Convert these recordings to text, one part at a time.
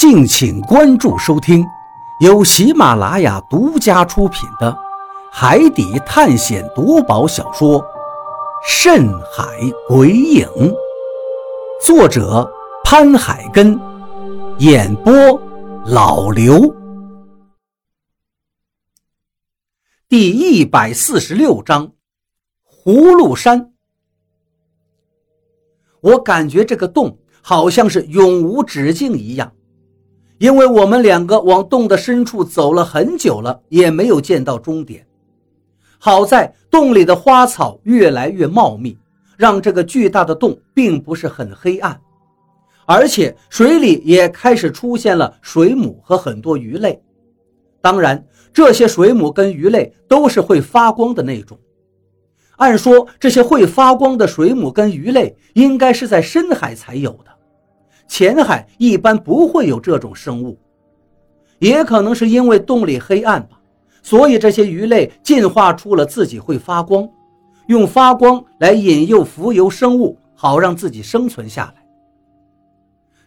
敬请关注收听，由喜马拉雅独家出品的《海底探险夺宝小说》《深海鬼影》，作者潘海根，演播老刘。第一百四十六章，葫芦山。我感觉这个洞好像是永无止境一样。因为我们两个往洞的深处走了很久了，也没有见到终点。好在洞里的花草越来越茂密，让这个巨大的洞并不是很黑暗，而且水里也开始出现了水母和很多鱼类。当然，这些水母跟鱼类都是会发光的那种。按说，这些会发光的水母跟鱼类应该是在深海才有的。浅海一般不会有这种生物，也可能是因为洞里黑暗吧，所以这些鱼类进化出了自己会发光，用发光来引诱浮游生物，好让自己生存下来。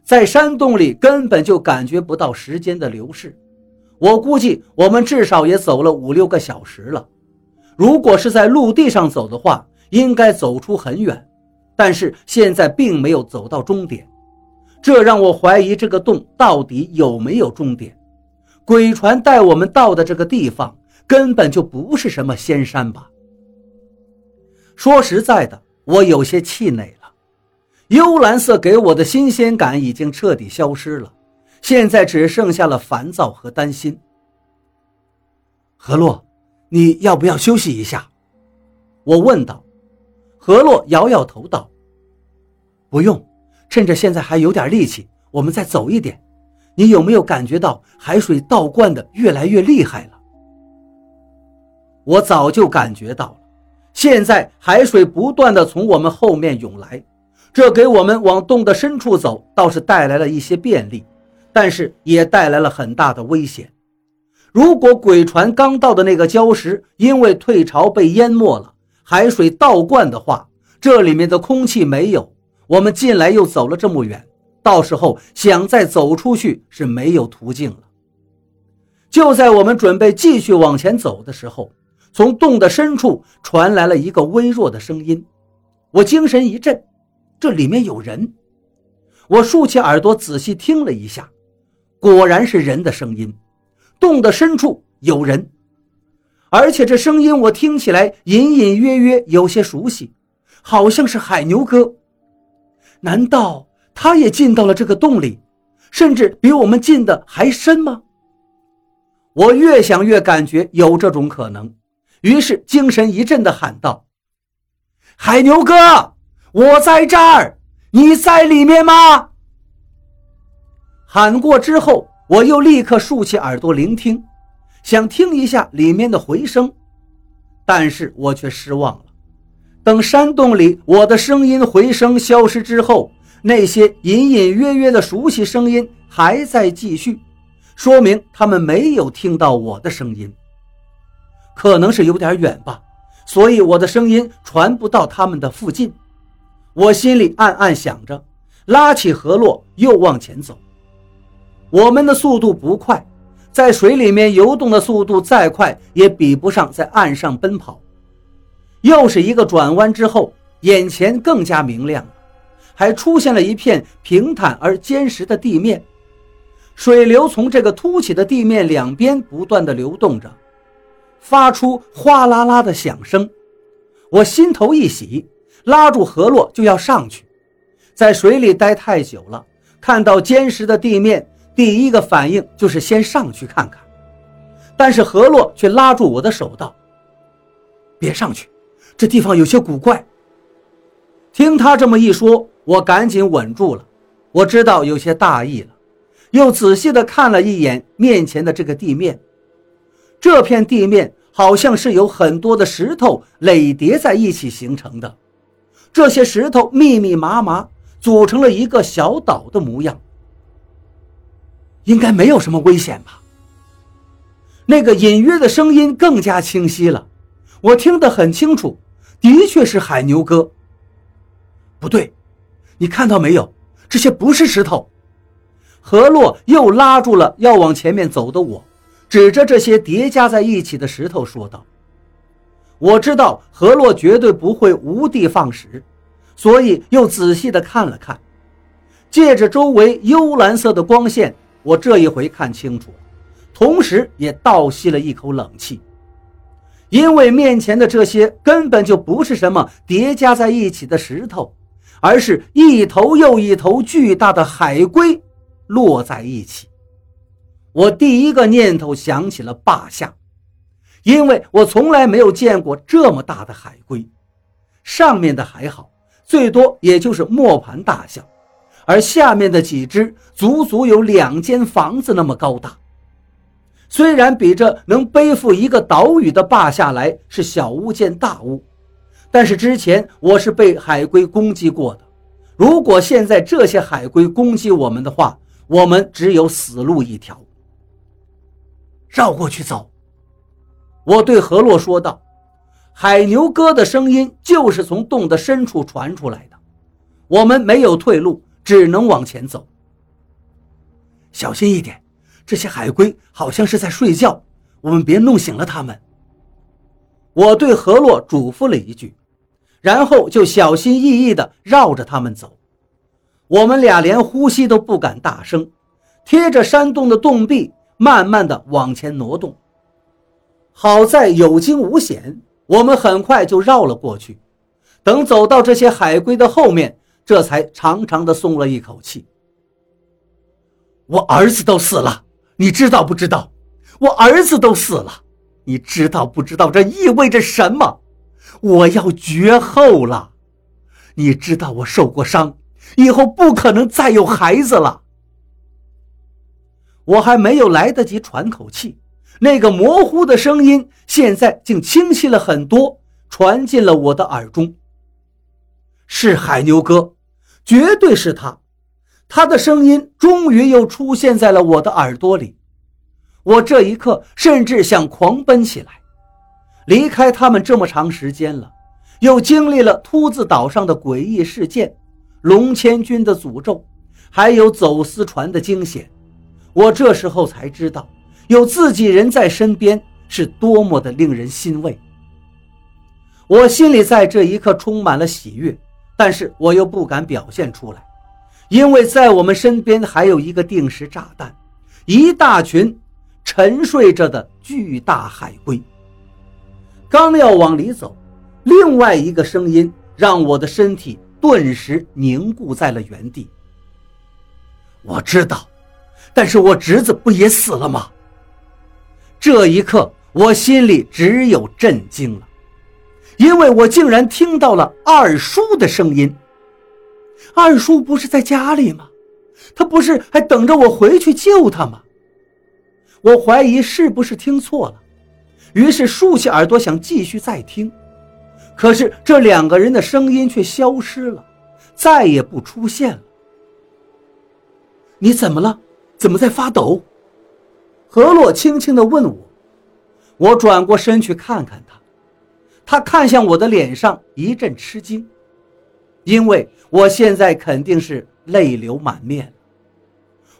在山洞里根本就感觉不到时间的流逝，我估计我们至少也走了五六个小时了。如果是在陆地上走的话，应该走出很远，但是现在并没有走到终点。这让我怀疑这个洞到底有没有终点。鬼船带我们到的这个地方根本就不是什么仙山吧？说实在的，我有些气馁了。幽蓝色给我的新鲜感已经彻底消失了，现在只剩下了烦躁和担心。何洛，你要不要休息一下？我问道。何洛摇摇头道：“不用。”趁着现在还有点力气，我们再走一点。你有没有感觉到海水倒灌的越来越厉害了？我早就感觉到了。现在海水不断的从我们后面涌来，这给我们往洞的深处走倒是带来了一些便利，但是也带来了很大的危险。如果鬼船刚到的那个礁石因为退潮被淹没了，海水倒灌的话，这里面的空气没有。我们进来又走了这么远，到时候想再走出去是没有途径了。就在我们准备继续往前走的时候，从洞的深处传来了一个微弱的声音。我精神一振，这里面有人。我竖起耳朵仔细听了一下，果然是人的声音。洞的深处有人，而且这声音我听起来隐隐约约有些熟悉，好像是海牛哥。难道他也进到了这个洞里，甚至比我们进的还深吗？我越想越感觉有这种可能，于是精神一振地喊道：“海牛哥，我在这儿，你在里面吗？”喊过之后，我又立刻竖起耳朵聆听，想听一下里面的回声，但是我却失望了。等山洞里我的声音回声消失之后，那些隐隐约约的熟悉声音还在继续，说明他们没有听到我的声音。可能是有点远吧，所以我的声音传不到他们的附近。我心里暗暗想着，拉起河洛又往前走。我们的速度不快，在水里面游动的速度再快，也比不上在岸上奔跑。又是一个转弯之后，眼前更加明亮了，还出现了一片平坦而坚实的地面，水流从这个凸起的地面两边不断的流动着，发出哗啦啦的响声。我心头一喜，拉住何洛就要上去。在水里待太久了，看到坚实的地面，第一个反应就是先上去看看。但是何洛却拉住我的手道：“别上去。”这地方有些古怪。听他这么一说，我赶紧稳住了。我知道有些大意了，又仔细的看了一眼面前的这个地面。这片地面好像是有很多的石头垒叠在一起形成的，这些石头密密麻麻，组成了一个小岛的模样。应该没有什么危险吧？那个隐约的声音更加清晰了，我听得很清楚。的确是海牛哥。不对，你看到没有？这些不是石头。何洛又拉住了要往前面走的我，指着这些叠加在一起的石头说道：“我知道何洛绝对不会无的放矢，所以又仔细的看了看，借着周围幽蓝色的光线，我这一回看清楚了，同时也倒吸了一口冷气，因为面前的这些根本就不是什么叠加在一起的石头，而是一头又一头巨大的海龟。”落在一起，我第一个念头想起了霸下，因为我从来没有见过这么大的海龟，上面的还好，最多也就是磨盘大小，而下面的几只足足有两间房子那么高大。虽然比这能背负一个岛屿的霸下来是小巫见大巫，但是之前我是被海龟攻击过的，如果现在这些海龟攻击我们的话，我们只有死路一条。绕过去走，我对何洛说道：“海牛哥的声音就是从洞的深处传出来的，我们没有退路，只能往前走。小心一点，这些海龟好像是在睡觉，我们别弄醒了它们。”我对何洛嘱咐了一句，然后就小心翼翼地绕着他们走。我们俩连呼吸都不敢大声，贴着山洞的洞壁，慢慢的往前挪动。好在有惊无险，我们很快就绕了过去。等走到这些海龟的后面，这才长长的松了一口气。我儿子都死了，你知道不知道？我儿子都死了，你知道不知道这意味着什么？我要绝后了，你知道我受过伤。以后不可能再有孩子了。我还没有来得及喘口气，那个模糊的声音现在竟清晰了很多，传进了我的耳中。是海牛哥，绝对是他。他的声音终于又出现在了我的耳朵里。我这一刻甚至想狂奔起来。离开他们这么长时间了，又经历了秃子岛上的诡异事件。龙千军的诅咒，还有走私船的惊险，我这时候才知道，有自己人在身边是多么的令人欣慰。我心里在这一刻充满了喜悦，但是我又不敢表现出来，因为在我们身边还有一个定时炸弹，一大群沉睡着的巨大海龟。刚要往里走，另外一个声音让我的身体。顿时凝固在了原地。我知道，但是我侄子不也死了吗？这一刻，我心里只有震惊了，因为我竟然听到了二叔的声音。二叔不是在家里吗？他不是还等着我回去救他吗？我怀疑是不是听错了，于是竖起耳朵想继续再听。可是这两个人的声音却消失了，再也不出现了。你怎么了？怎么在发抖？何洛轻轻地问我。我转过身去看看他，他看向我的脸上一阵吃惊，因为我现在肯定是泪流满面。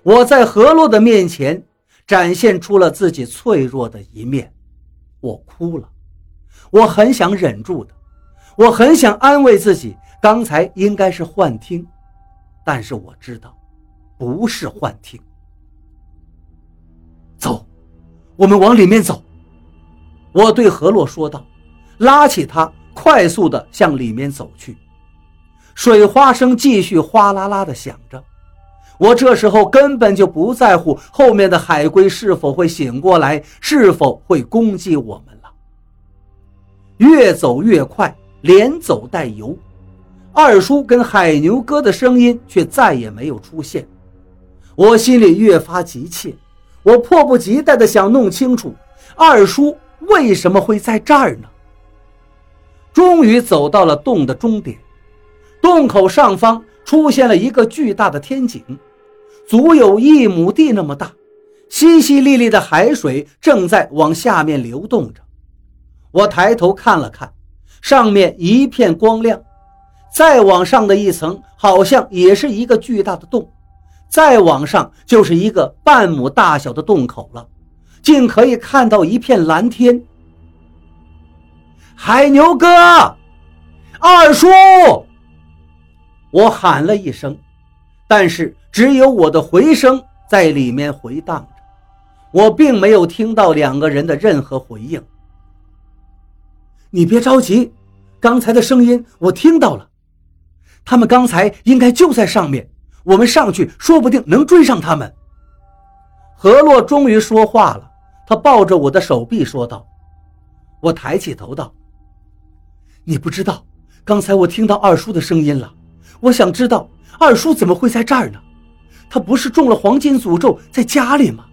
我在何洛的面前展现出了自己脆弱的一面，我哭了。我很想忍住的。我很想安慰自己，刚才应该是幻听，但是我知道，不是幻听。走，我们往里面走。我对何洛说道，拉起他，快速的向里面走去。水花声继续哗啦啦的响着，我这时候根本就不在乎后面的海龟是否会醒过来，是否会攻击我们了。越走越快。连走带游，二叔跟海牛哥的声音却再也没有出现。我心里越发急切，我迫不及待地想弄清楚二叔为什么会在这儿呢。终于走到了洞的终点，洞口上方出现了一个巨大的天井，足有一亩地那么大，淅淅沥沥的海水正在往下面流动着。我抬头看了看。上面一片光亮，再往上的一层好像也是一个巨大的洞，再往上就是一个半亩大小的洞口了，竟可以看到一片蓝天。海牛哥，二叔，我喊了一声，但是只有我的回声在里面回荡着，我并没有听到两个人的任何回应。你别着急，刚才的声音我听到了，他们刚才应该就在上面，我们上去说不定能追上他们。何洛终于说话了，他抱着我的手臂说道：“我抬起头道。”你不知道，刚才我听到二叔的声音了。我想知道二叔怎么会在这儿呢？他不是中了黄金诅咒在家里吗？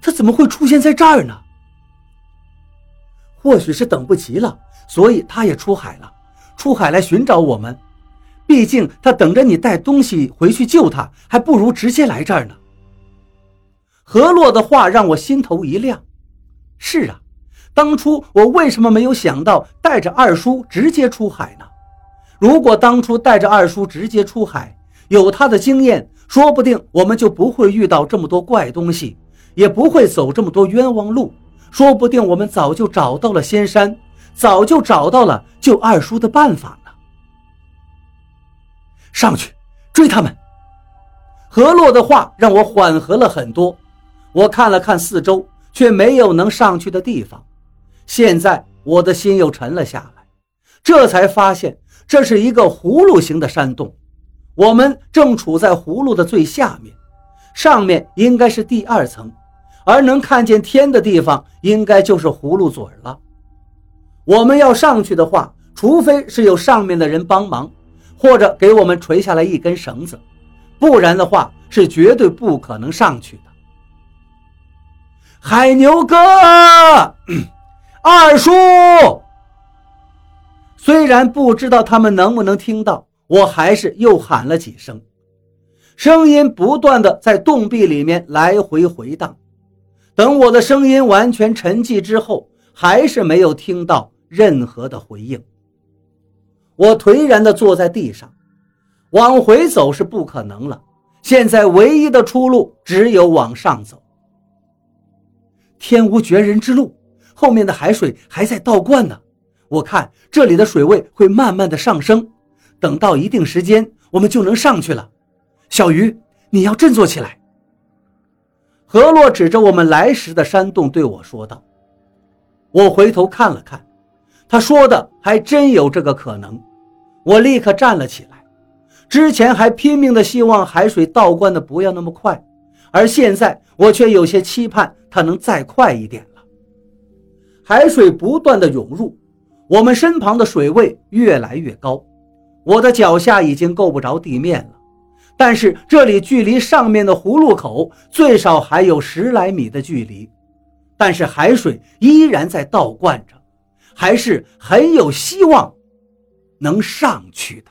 他怎么会出现在这儿呢？或许是等不及了，所以他也出海了，出海来寻找我们。毕竟他等着你带东西回去救他，还不如直接来这儿呢。何洛的话让我心头一亮。是啊。当初我为什么没有想到带着二叔直接出海呢？如果当初带着二叔直接出海，有他的经验，说不定我们就不会遇到这么多怪东西，也不会走这么多冤枉路。说不定我们早就找到了仙山，早就找到了救二叔的办法呢。上去追他们。何洛的话让我缓和了很多。我看了看四周，却没有能上去的地方。现在我的心又沉了下来，这才发现这是一个葫芦形的山洞，我们正处在葫芦的最下面，上面应该是第二层，而能看见天的地方应该就是葫芦嘴了。我们要上去的话，除非是有上面的人帮忙，或者给我们垂下来一根绳子，不然的话是绝对不可能上去的。海牛哥。二叔，虽然不知道他们能不能听到，我还是又喊了几声，声音不断的在洞壁里面来回回荡。等我的声音完全沉寂之后，还是没有听到任何的回应。我颓然的坐在地上，往回走是不可能了，现在唯一的出路只有往上走。天无绝人之路。后面的海水还在倒灌呢，我看这里的水位会慢慢的上升，等到一定时间，我们就能上去了。小鱼，你要振作起来。何洛指着我们来时的山洞对我说道。我回头看了看，他说的还真有这个可能。我立刻站了起来，之前还拼命的希望海水倒灌的不要那么快，而现在我却有些期盼它能再快一点了。海水不断的涌入，我们身旁的水位越来越高，我的脚下已经够不着地面了。但是这里距离上面的葫芦口最少还有十来米的距离，但是海水依然在倒灌着，还是很有希望能上去的。